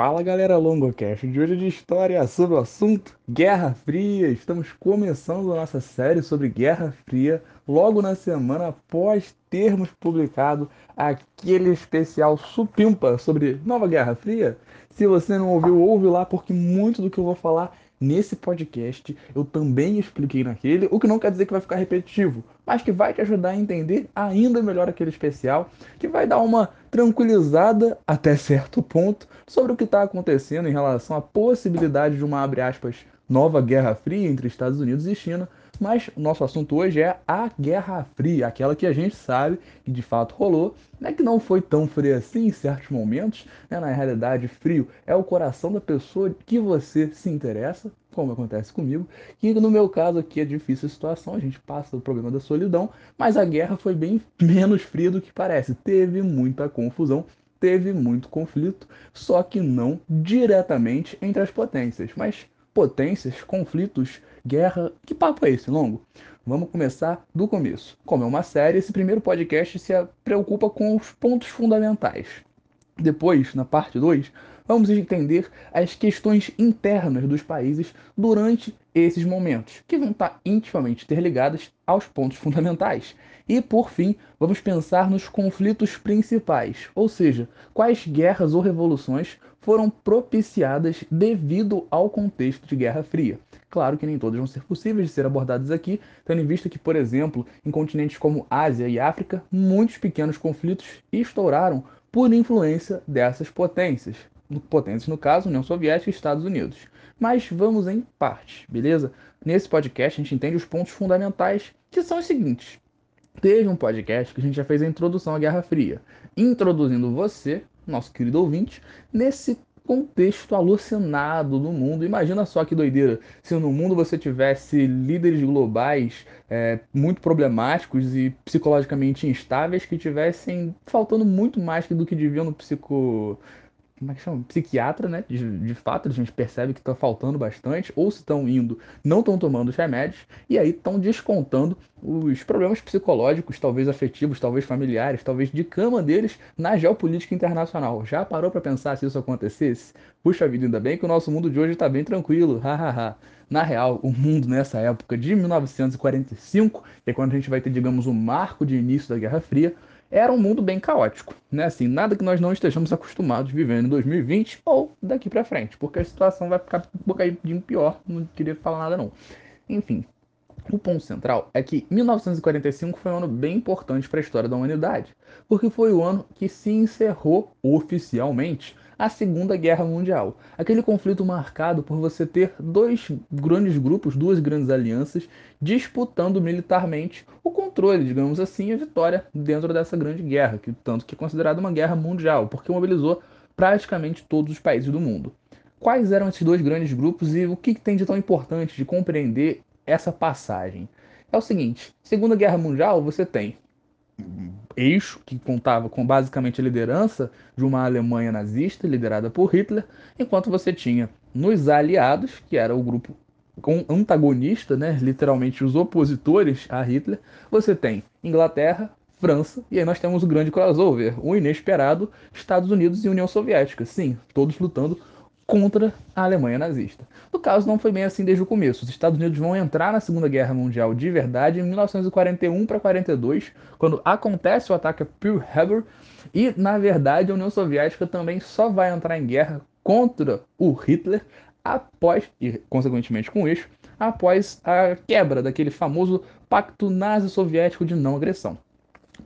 Fala galera LongoCast, de hoje é de história sobre o assunto Guerra Fria. Estamos começando a nossa série sobre Guerra Fria logo na semana após termos publicado aquele especial supimpa sobre Nova Guerra Fria. Se você não ouviu, ouve lá porque muito do que eu vou falar nesse podcast eu também expliquei naquele, o que não quer dizer que vai ficar repetitivo, mas que vai te ajudar a entender ainda melhor aquele especial, que vai dar uma tranquilizada até certo ponto sobre o que está acontecendo em relação à possibilidade de uma, abre aspas, nova Guerra Fria entre Estados Unidos e China, mas o nosso assunto hoje é a Guerra Fria, aquela que a gente sabe que de fato rolou, né, que não foi tão fria assim em certos momentos, né, na realidade frio é o coração da pessoa que você se interessa, como acontece comigo, que no meu caso aqui é difícil a situação, a gente passa o problema da solidão, mas a guerra foi bem menos fria do que parece, teve muita confusão, teve muito conflito, só que não diretamente entre as potências, mas potências, conflitos, guerra. Que papo é esse, longo? Vamos começar do começo. Como é uma série, esse primeiro podcast se preocupa com os pontos fundamentais. Depois, na parte 2, vamos entender as questões internas dos países durante esses momentos, que vão estar intimamente interligadas aos pontos fundamentais. E, por fim, vamos pensar nos conflitos principais, ou seja, quais guerras ou revoluções foram propiciadas devido ao contexto de Guerra Fria. Claro que nem todas vão ser possíveis de ser abordadas aqui, tendo em vista que, por exemplo, em continentes como Ásia e África, muitos pequenos conflitos estouraram por influência dessas potências. Potências, no caso, União Soviética e Estados Unidos. Mas vamos em parte, beleza? Nesse podcast a gente entende os pontos fundamentais, que são os seguintes. Teve um podcast que a gente já fez a introdução à Guerra Fria, introduzindo você, nosso querido ouvinte, nesse contexto alucinado do mundo. Imagina só que doideira se no mundo você tivesse líderes globais é, muito problemáticos e psicologicamente instáveis que tivessem faltando muito mais do que deviam no psico como é que chama? Psiquiatra, né? De, de fato, a gente percebe que está faltando bastante, ou se estão indo, não estão tomando os remédios, e aí estão descontando os problemas psicológicos, talvez afetivos, talvez familiares, talvez de cama deles na geopolítica internacional. Já parou para pensar se isso acontecesse? Puxa vida, ainda bem que o nosso mundo de hoje está bem tranquilo, hahaha. Na real, o mundo nessa época de 1945, que é quando a gente vai ter, digamos, o marco de início da Guerra Fria, era um mundo bem caótico, né? Assim, nada que nós não estejamos acostumados vivendo em 2020 ou daqui para frente, porque a situação vai ficar um bocadinho pior, não queria falar nada não. Enfim, o ponto central é que 1945 foi um ano bem importante para a história da humanidade, porque foi o ano que se encerrou oficialmente a Segunda Guerra Mundial. Aquele conflito marcado por você ter dois grandes grupos, duas grandes alianças, disputando militarmente o controle, digamos assim, a vitória dentro dessa grande guerra, que tanto que é considerada uma guerra mundial, porque mobilizou praticamente todos os países do mundo. Quais eram esses dois grandes grupos e o que tem de tão importante de compreender essa passagem? É o seguinte: Segunda Guerra Mundial, você tem eixo que contava com basicamente a liderança de uma Alemanha nazista liderada por Hitler, enquanto você tinha nos aliados, que era o grupo antagonista, né, literalmente os opositores a Hitler, você tem Inglaterra, França, e aí nós temos o grande crossover, o inesperado Estados Unidos e União Soviética. Sim, todos lutando contra a Alemanha nazista. No caso, não foi bem assim desde o começo. Os Estados Unidos vão entrar na Segunda Guerra Mundial de verdade em 1941 para 42, quando acontece o ataque a Pearl Harbor, e na verdade a União Soviética também só vai entrar em guerra contra o Hitler após, e consequentemente com isso, após a quebra daquele famoso pacto nazi-soviético de não agressão.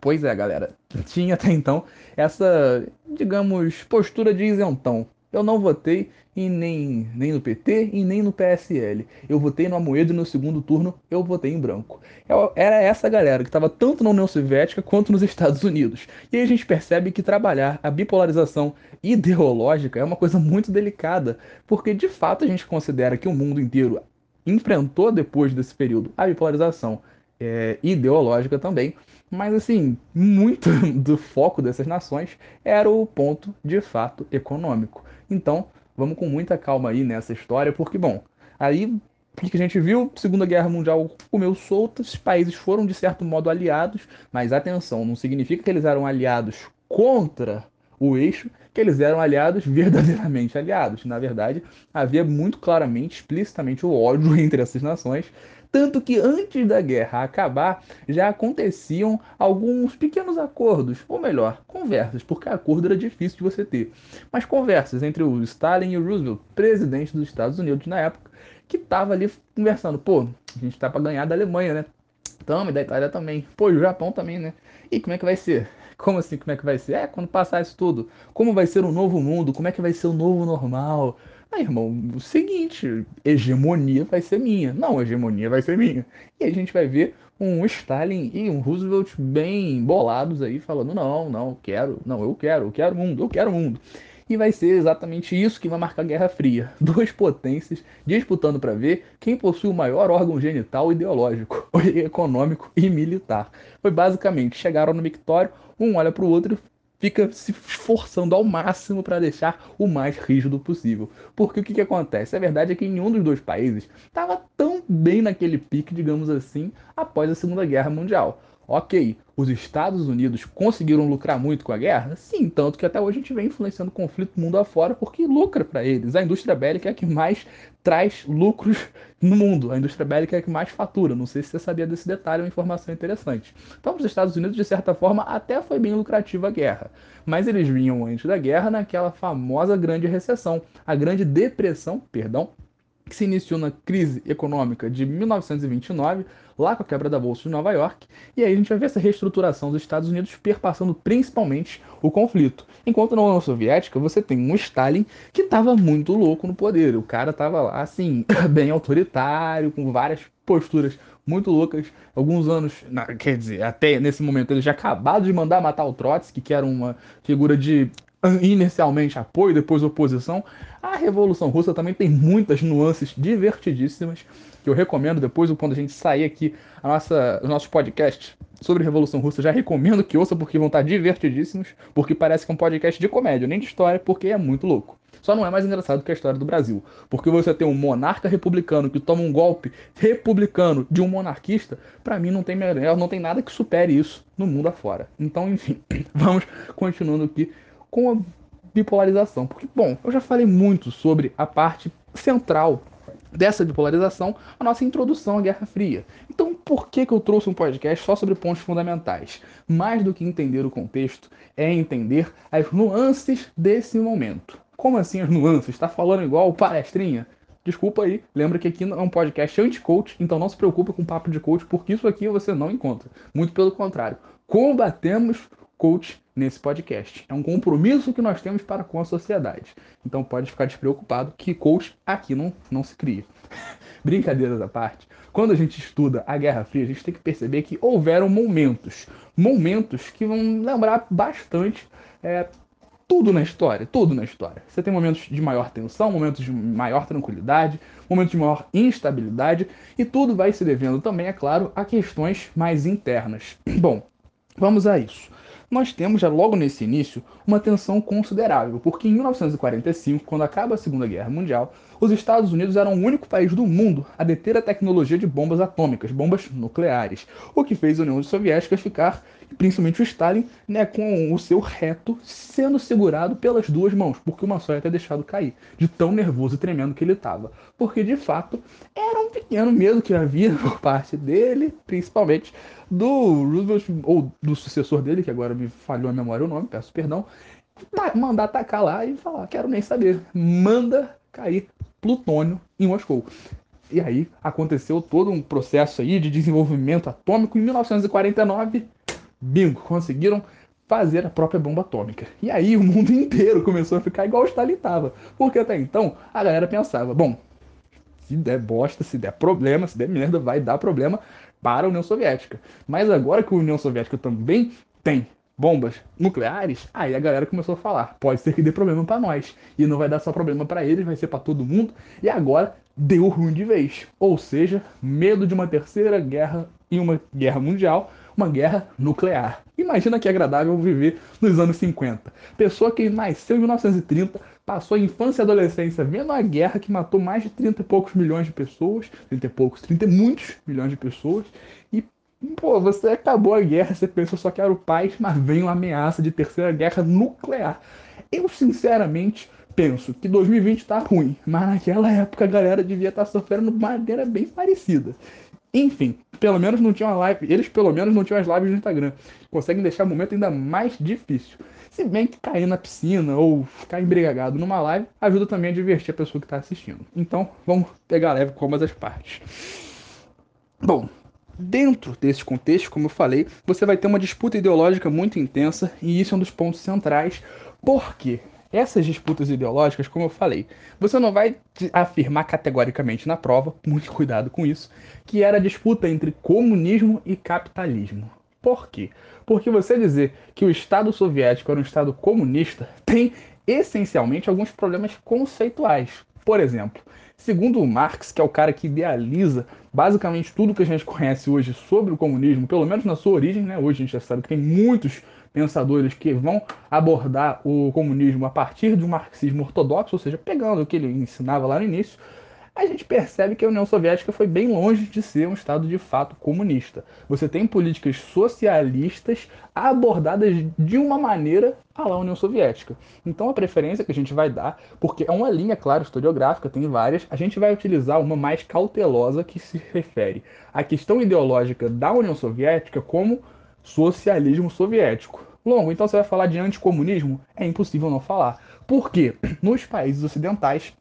Pois é, galera, tinha até então essa, digamos, postura de isentão eu não votei em nem, nem no PT e nem no PSL. Eu votei no Amoedo e no segundo turno eu votei em branco. Era essa galera que estava tanto na União Soviética quanto nos Estados Unidos. E aí a gente percebe que trabalhar a bipolarização ideológica é uma coisa muito delicada, porque de fato a gente considera que o mundo inteiro enfrentou depois desse período a bipolarização é, ideológica também, mas assim, muito do foco dessas nações era o ponto de fato econômico. Então, vamos com muita calma aí nessa história, porque, bom, aí o que a gente viu? Segunda Guerra Mundial comeu solta, os países foram de certo modo aliados, mas atenção, não significa que eles eram aliados contra o eixo, que eles eram aliados, verdadeiramente aliados. Na verdade, havia muito claramente, explicitamente o ódio entre essas nações, tanto que antes da guerra acabar, já aconteciam alguns pequenos acordos, ou melhor, conversas, porque acordo era difícil de você ter. Mas conversas entre o Stalin e o Roosevelt, presidente dos Estados Unidos na época, que tava ali conversando, pô, a gente tá para ganhar da Alemanha, né? Tamo, da Itália também. Pô, o Japão também, né? E como é que vai ser? Como assim, como é que vai ser? É, quando passar isso tudo, como vai ser o um novo mundo? Como é que vai ser o novo normal? Aí, irmão, o seguinte, hegemonia vai ser minha. Não, hegemonia vai ser minha. E a gente vai ver um Stalin e um Roosevelt bem bolados aí, falando, não, não, quero, não, eu quero, eu quero mundo, eu quero mundo. E vai ser exatamente isso que vai marcar a Guerra Fria. Duas potências disputando para ver quem possui o maior órgão genital ideológico, econômico e militar. Foi basicamente, chegaram no mictório, um olha para o outro fica se esforçando ao máximo para deixar o mais rígido possível. Porque o que, que acontece? A verdade é que nenhum dos dois países estava tão bem naquele pique, digamos assim, após a Segunda Guerra Mundial. Ok, os Estados Unidos conseguiram lucrar muito com a guerra? Sim, tanto que até hoje a gente vem influenciando conflito mundo afora porque lucra para eles. A indústria bélica é a que mais traz lucros no mundo. A indústria bélica é a que mais fatura. Não sei se você sabia desse detalhe, é uma informação interessante. Então, os Estados Unidos, de certa forma, até foi bem lucrativa a guerra. Mas eles vinham antes da guerra naquela famosa grande recessão, a grande depressão, perdão, que se iniciou na crise econômica de 1929, lá com a quebra da Bolsa de Nova York, e aí a gente vai ver essa reestruturação dos Estados Unidos perpassando principalmente o conflito. Enquanto na União Soviética você tem um Stalin que estava muito louco no poder, o cara estava lá assim, bem autoritário, com várias posturas muito loucas. Alguns anos, quer dizer, até nesse momento ele já acabado de mandar matar o Trotsky, que era uma figura de inicialmente apoio, depois oposição. A Revolução Russa também tem muitas nuances divertidíssimas que eu recomendo depois, quando a gente sair aqui a nossa, os nossos podcasts sobre Revolução Russa, já recomendo que ouça porque vão estar divertidíssimos, porque parece que é um podcast de comédia, nem de história, porque é muito louco. Só não é mais engraçado que a história do Brasil. Porque você tem um monarca republicano que toma um golpe republicano de um monarquista, para mim não tem melhor, não tem nada que supere isso no mundo afora. Então, enfim, vamos continuando aqui com a bipolarização. Porque, bom, eu já falei muito sobre a parte central dessa bipolarização, a nossa introdução à Guerra Fria. Então, por que, que eu trouxe um podcast só sobre pontos fundamentais? Mais do que entender o contexto, é entender as nuances desse momento. Como assim as nuances? Está falando igual palestrinha? Desculpa aí, lembra que aqui é um podcast anti-coach, então não se preocupe com papo de coach, porque isso aqui você não encontra. Muito pelo contrário. Combatemos coach nesse podcast. É um compromisso que nós temos para com a sociedade. Então pode ficar despreocupado que coach aqui não, não se cria. Brincadeiras à parte, quando a gente estuda a Guerra Fria, a gente tem que perceber que houveram momentos, momentos que vão lembrar bastante é, tudo na história, tudo na história. Você tem momentos de maior tensão, momentos de maior tranquilidade, momentos de maior instabilidade, e tudo vai se devendo também, é claro, a questões mais internas. Bom, vamos a isso nós temos já logo nesse início uma tensão considerável, porque em 1945, quando acaba a Segunda Guerra Mundial, os Estados Unidos eram o único país do mundo a deter a tecnologia de bombas atômicas, bombas nucleares, o que fez a União Soviética ficar, principalmente o Stalin, né, com o seu reto sendo segurado pelas duas mãos, porque uma só ia ter deixado cair, de tão nervoso e tremendo que ele estava. Porque de fato era um pequeno medo que havia por parte dele, principalmente do Roosevelt, ou do sucessor dele, que agora me falhou a memória o nome, peço perdão, mandar atacar lá e falar: quero nem saber, manda cair plutônio em Moscou. E aí aconteceu todo um processo aí de desenvolvimento atômico. Em 1949, bingo, conseguiram fazer a própria bomba atômica. E aí o mundo inteiro começou a ficar igual o Stalin. Porque até então a galera pensava, bom, se der bosta, se der problema, se der merda, vai dar problema para a União Soviética. Mas agora que a União Soviética também tem bombas nucleares, aí a galera começou a falar, pode ser que dê problema para nós. E não vai dar só problema para eles, vai ser para todo mundo. E agora deu ruim de vez. Ou seja, medo de uma terceira guerra e uma guerra mundial, uma guerra nuclear. Imagina que agradável viver nos anos 50. Pessoa que nasceu em 1930, passou a infância e adolescência vendo a guerra que matou mais de 30 e poucos milhões de pessoas, 30 e poucos, 30 e muitos milhões de pessoas, e Pô, você acabou a guerra, você pensou só que era o paz, mas vem uma ameaça de terceira guerra nuclear. Eu, sinceramente, penso que 2020 tá ruim, mas naquela época a galera devia estar tá sofrendo de maneira bem parecida. Enfim, pelo menos não tinha uma live, eles pelo menos não tinham as lives no Instagram. Conseguem deixar o momento ainda mais difícil. Se bem que cair na piscina ou ficar embriagado numa live ajuda também a divertir a pessoa que está assistindo. Então, vamos pegar leve com ambas as partes. Bom, Dentro desse contexto, como eu falei, você vai ter uma disputa ideológica muito intensa e isso é um dos pontos centrais. Por quê? Essas disputas ideológicas, como eu falei, você não vai afirmar categoricamente na prova, muito cuidado com isso, que era a disputa entre comunismo e capitalismo. Por quê? Porque você dizer que o Estado soviético era um Estado comunista tem essencialmente alguns problemas conceituais. Por exemplo, segundo Marx, que é o cara que idealiza basicamente tudo que a gente conhece hoje sobre o comunismo, pelo menos na sua origem, né? Hoje a gente já sabe que tem muitos pensadores que vão abordar o comunismo a partir de um marxismo ortodoxo, ou seja, pegando o que ele ensinava lá no início, a gente percebe que a União Soviética foi bem longe de ser um Estado de fato comunista. Você tem políticas socialistas abordadas de uma maneira à União Soviética. Então a preferência que a gente vai dar, porque é uma linha, claro, historiográfica, tem várias, a gente vai utilizar uma mais cautelosa que se refere à questão ideológica da União Soviética como socialismo soviético. Longo, então você vai falar de anticomunismo? É impossível não falar. Por quê? Nos países ocidentais,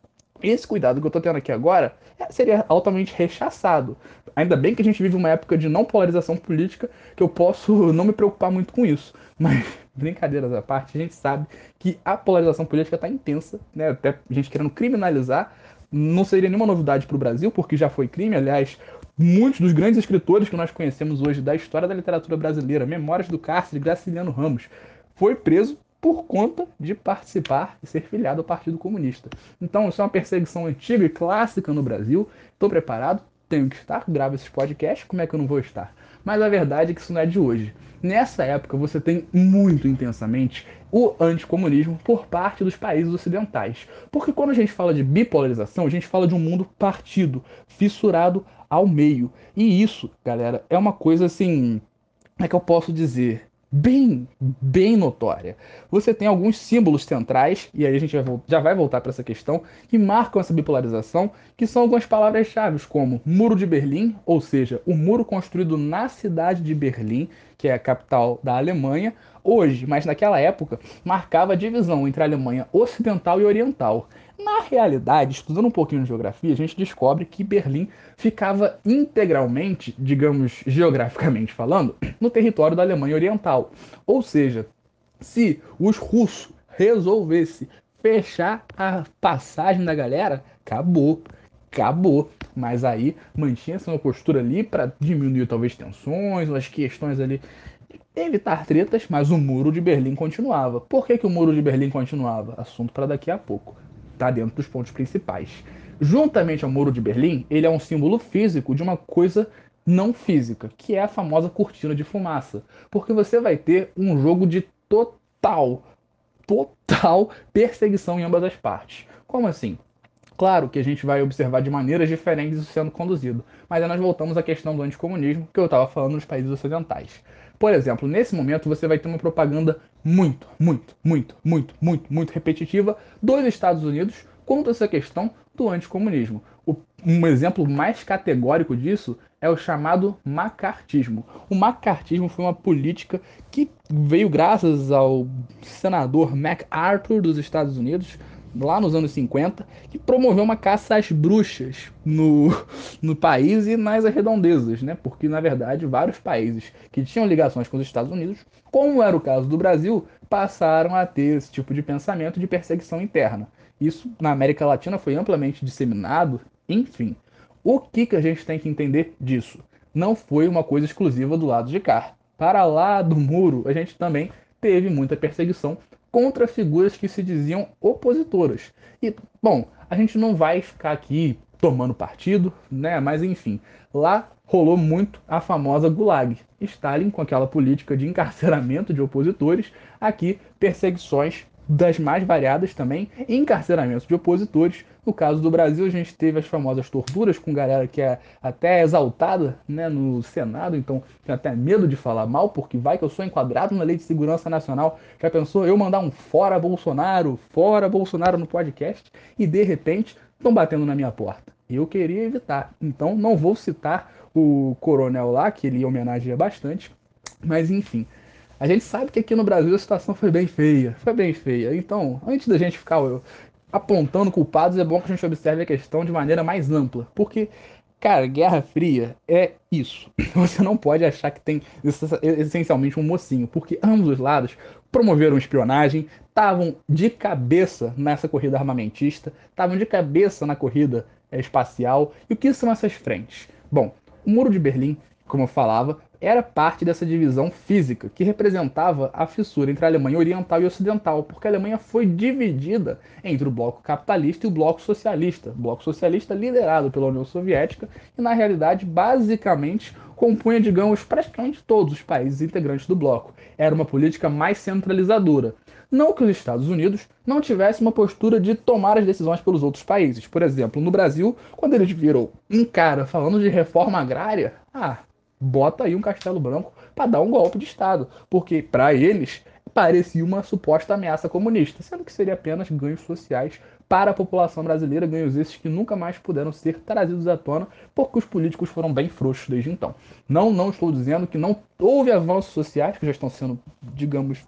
esse cuidado que eu estou tendo aqui agora é, seria altamente rechaçado. Ainda bem que a gente vive uma época de não polarização política, que eu posso não me preocupar muito com isso. Mas, brincadeiras à parte, a gente sabe que a polarização política está intensa, né? Até a gente querendo criminalizar. Não seria nenhuma novidade para o Brasil, porque já foi crime. Aliás, muitos dos grandes escritores que nós conhecemos hoje da história da literatura brasileira, Memórias do Cárcere, Graciliano Ramos, foi preso por conta de participar e ser filiado ao Partido Comunista. Então, isso é uma perseguição antiga e clássica no Brasil. Estou preparado, tenho que estar, gravo esses podcasts, como é que eu não vou estar? Mas a verdade é que isso não é de hoje. Nessa época, você tem muito intensamente o anticomunismo por parte dos países ocidentais. Porque quando a gente fala de bipolarização, a gente fala de um mundo partido, fissurado ao meio. E isso, galera, é uma coisa assim. Como é que eu posso dizer? Bem, bem notória. Você tem alguns símbolos centrais, e aí a gente já vai voltar para essa questão, que marcam essa bipolarização, que são algumas palavras-chave, como Muro de Berlim, ou seja, o muro construído na cidade de Berlim, que é a capital da Alemanha, hoje, mas naquela época, marcava a divisão entre a Alemanha ocidental e oriental. Na realidade, estudando um pouquinho de geografia, a gente descobre que Berlim ficava integralmente, digamos geograficamente falando, no território da Alemanha Oriental. Ou seja, se os russos resolvessem fechar a passagem da galera, acabou, acabou. Mas aí mantinha-se uma postura ali para diminuir talvez tensões, as questões ali evitar tretas, mas o muro de Berlim continuava. Por que, que o muro de Berlim continuava? Assunto para daqui a pouco está dentro dos pontos principais. Juntamente ao Muro de Berlim, ele é um símbolo físico de uma coisa não física, que é a famosa cortina de fumaça. Porque você vai ter um jogo de total, total perseguição em ambas as partes. Como assim? Claro que a gente vai observar de maneiras diferentes isso sendo conduzido, mas aí nós voltamos à questão do anticomunismo que eu estava falando nos países ocidentais. Por exemplo, nesse momento você vai ter uma propaganda muito, muito, muito, muito, muito, muito repetitiva dos Estados Unidos contra essa questão do anticomunismo. O, um exemplo mais categórico disso é o chamado macartismo. O macartismo foi uma política que veio graças ao senador MacArthur dos Estados Unidos, lá nos anos 50, que promoveu uma caça às bruxas no, no país e nas redondezas, né? Porque, na verdade, vários países que tinham ligações com os Estados Unidos, como era o caso do Brasil, passaram a ter esse tipo de pensamento de perseguição interna. Isso na América Latina foi amplamente disseminado, enfim. O que, que a gente tem que entender disso? Não foi uma coisa exclusiva do lado de cá. Para lá do muro, a gente também teve muita perseguição contra figuras que se diziam opositoras. E, bom, a gente não vai ficar aqui tomando partido, né? Mas enfim, lá rolou muito a famosa Gulag. Stalin com aquela política de encarceramento de opositores, aqui perseguições das mais variadas também, encarceramentos de opositores. No caso do Brasil, a gente teve as famosas torturas com galera que é até exaltada né, no Senado, então tem até medo de falar mal, porque vai que eu sou enquadrado na Lei de Segurança Nacional. Já pensou eu mandar um fora Bolsonaro, fora Bolsonaro no podcast, e de repente estão batendo na minha porta. Eu queria evitar, então não vou citar o coronel lá, que ele homenageia bastante, mas enfim. A gente sabe que aqui no Brasil a situação foi bem feia, foi bem feia. Então, antes da gente ficar apontando culpados, é bom que a gente observe a questão de maneira mais ampla. Porque, cara, Guerra Fria é isso. Você não pode achar que tem essencialmente um mocinho, porque ambos os lados promoveram espionagem, estavam de cabeça nessa corrida armamentista, estavam de cabeça na corrida espacial. E o que são essas frentes? Bom, o Muro de Berlim, como eu falava, era parte dessa divisão física que representava a fissura entre a Alemanha Oriental e Ocidental, porque a Alemanha foi dividida entre o bloco capitalista e o bloco socialista. Bloco socialista liderado pela União Soviética e, na realidade, basicamente compunha, digamos, praticamente todos os países integrantes do bloco. Era uma política mais centralizadora. Não que os Estados Unidos não tivessem uma postura de tomar as decisões pelos outros países. Por exemplo, no Brasil, quando eles viram um cara falando de reforma agrária, ah, bota aí um castelo branco para dar um golpe de Estado, porque para eles parecia uma suposta ameaça comunista, sendo que seria apenas ganhos sociais para a população brasileira, ganhos esses que nunca mais puderam ser trazidos à tona, porque os políticos foram bem frouxos desde então. Não, não estou dizendo que não houve avanços sociais que já estão sendo, digamos,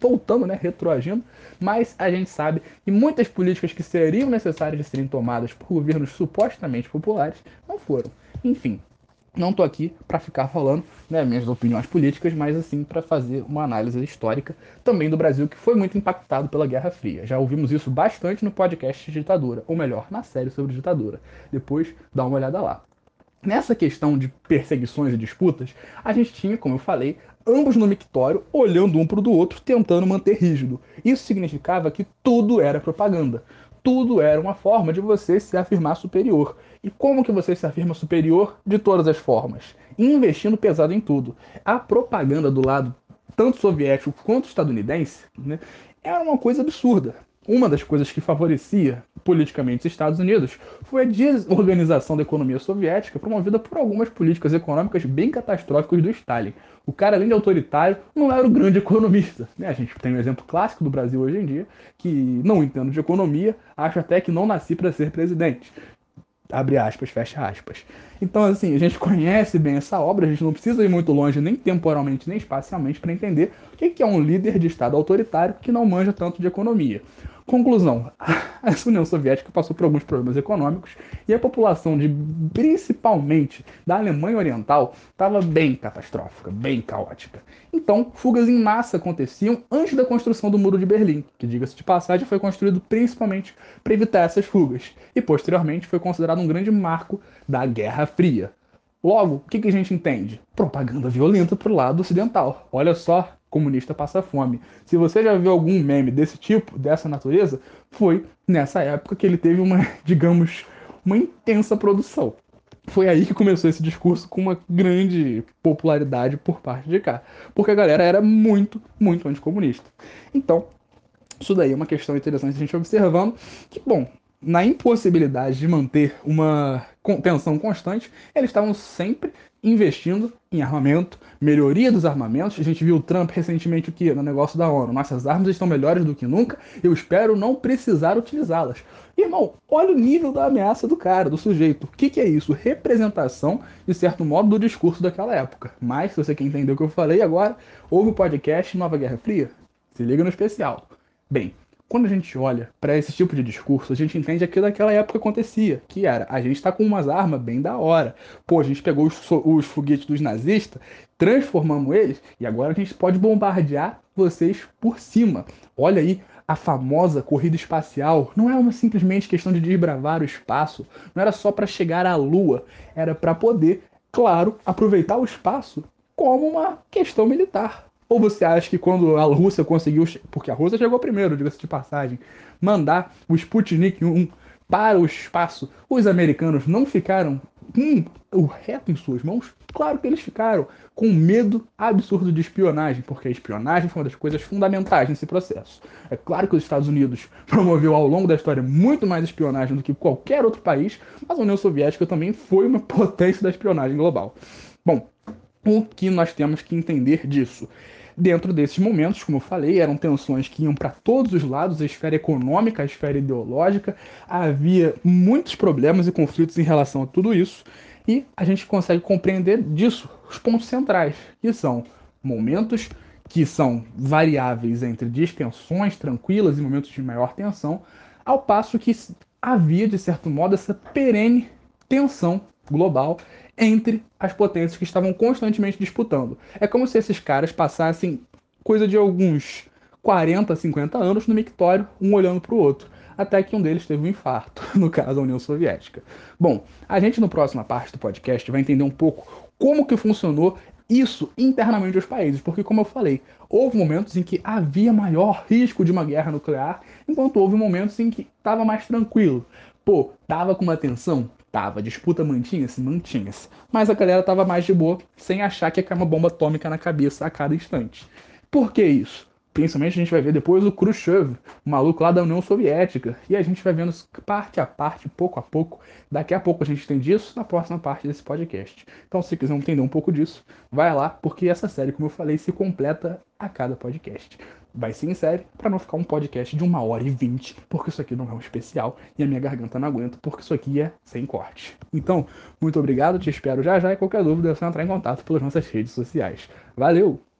voltando, né, retroagindo, mas a gente sabe que muitas políticas que seriam necessárias de serem tomadas por governos supostamente populares não foram. Enfim, não estou aqui para ficar falando né, minhas opiniões políticas, mas assim para fazer uma análise histórica também do Brasil, que foi muito impactado pela Guerra Fria. Já ouvimos isso bastante no podcast Ditadura, ou melhor, na série sobre ditadura. Depois dá uma olhada lá. Nessa questão de perseguições e disputas, a gente tinha, como eu falei, ambos no mictório, olhando um para o outro, tentando manter rígido. Isso significava que tudo era propaganda tudo era uma forma de você se afirmar superior. E como que você se afirma superior? De todas as formas. Investindo pesado em tudo. A propaganda do lado tanto soviético quanto estadunidense né, era uma coisa absurda. Uma das coisas que favorecia politicamente os Estados Unidos foi a desorganização da economia soviética promovida por algumas políticas econômicas bem catastróficas do Stalin. O cara, além de autoritário, não era o grande economista. Né? A gente tem um exemplo clássico do Brasil hoje em dia, que não entendo de economia, acho até que não nasci para ser presidente abre aspas, fecha aspas. Então, assim, a gente conhece bem essa obra, a gente não precisa ir muito longe, nem temporalmente, nem espacialmente, para entender o que é um líder de Estado autoritário que não manja tanto de economia. Conclusão: a União Soviética passou por alguns problemas econômicos e a população, de, principalmente da Alemanha Oriental, estava bem catastrófica, bem caótica. Então, fugas em massa aconteciam antes da construção do Muro de Berlim, que, diga-se de passagem, foi construído principalmente para evitar essas fugas, e posteriormente foi considerado um grande marco da Guerra Fria. Logo, o que, que a gente entende? Propaganda violenta para o lado ocidental. Olha só comunista passa fome. Se você já viu algum meme desse tipo, dessa natureza, foi nessa época que ele teve uma, digamos, uma intensa produção. Foi aí que começou esse discurso com uma grande popularidade por parte de cá. Porque a galera era muito, muito anticomunista. Então, isso daí é uma questão interessante a gente observando que, bom, na impossibilidade de manter uma tensão constante, eles estavam sempre investindo em armamento, melhoria dos armamentos. A gente viu o Trump recentemente o que no negócio da ONU. Nossas armas estão melhores do que nunca. Eu espero não precisar utilizá-las. Irmão, olha o nível da ameaça do cara, do sujeito. O que, que é isso? Representação, de certo modo, do discurso daquela época. Mas, se você quer entender o que eu falei agora, ouve o podcast Nova Guerra Fria. Se liga no especial. Bem, quando a gente olha para esse tipo de discurso, a gente entende aquilo naquela época acontecia, que era, a gente está com umas armas bem da hora. Pô, a gente pegou os, os foguetes dos nazistas, transformamos eles e agora a gente pode bombardear vocês por cima. Olha aí a famosa corrida espacial. Não é uma simplesmente questão de desbravar o espaço, não era só para chegar à Lua, era para poder, claro, aproveitar o espaço como uma questão militar. Ou você acha que quando a Rússia conseguiu, porque a Rússia chegou primeiro, diga-se de passagem, mandar o Sputnik 1 para o espaço, os americanos não ficaram com o reto em suas mãos? Claro que eles ficaram com medo absurdo de espionagem, porque a espionagem foi uma das coisas fundamentais nesse processo. É claro que os Estados Unidos promoveu ao longo da história muito mais espionagem do que qualquer outro país, mas a União Soviética também foi uma potência da espionagem global. Bom, o que nós temos que entender disso? Dentro desses momentos, como eu falei, eram tensões que iam para todos os lados, a esfera econômica, a esfera ideológica, havia muitos problemas e conflitos em relação a tudo isso, e a gente consegue compreender disso os pontos centrais, que são momentos que são variáveis entre distensões tranquilas e momentos de maior tensão, ao passo que havia, de certo modo, essa perene tensão global entre as potências que estavam constantemente disputando. É como se esses caras passassem coisa de alguns 40, 50 anos no mictório, um olhando para o outro, até que um deles teve um infarto, no caso a União Soviética. Bom, a gente no próxima parte do podcast vai entender um pouco como que funcionou isso internamente aos países, porque como eu falei, houve momentos em que havia maior risco de uma guerra nuclear, enquanto houve momentos em que estava mais tranquilo. Pô, tava com uma tensão? Tava. Disputa mantinha-se? Mantinha-se. Mas a galera tava mais de boa, sem achar que ia cair uma bomba atômica na cabeça a cada instante. Por que isso? Principalmente a gente vai ver depois o Khrushchev, o maluco lá da União Soviética. E a gente vai vendo parte a parte, pouco a pouco. Daqui a pouco a gente tem disso na próxima parte desse podcast. Então, se quiser entender um pouco disso, vai lá, porque essa série, como eu falei, se completa a cada podcast vai ser em série, para não ficar um podcast de uma hora e vinte, porque isso aqui não é um especial e a minha garganta não aguenta, porque isso aqui é sem corte. Então, muito obrigado, te espero já já e qualquer dúvida é só entrar em contato pelas nossas redes sociais. Valeu!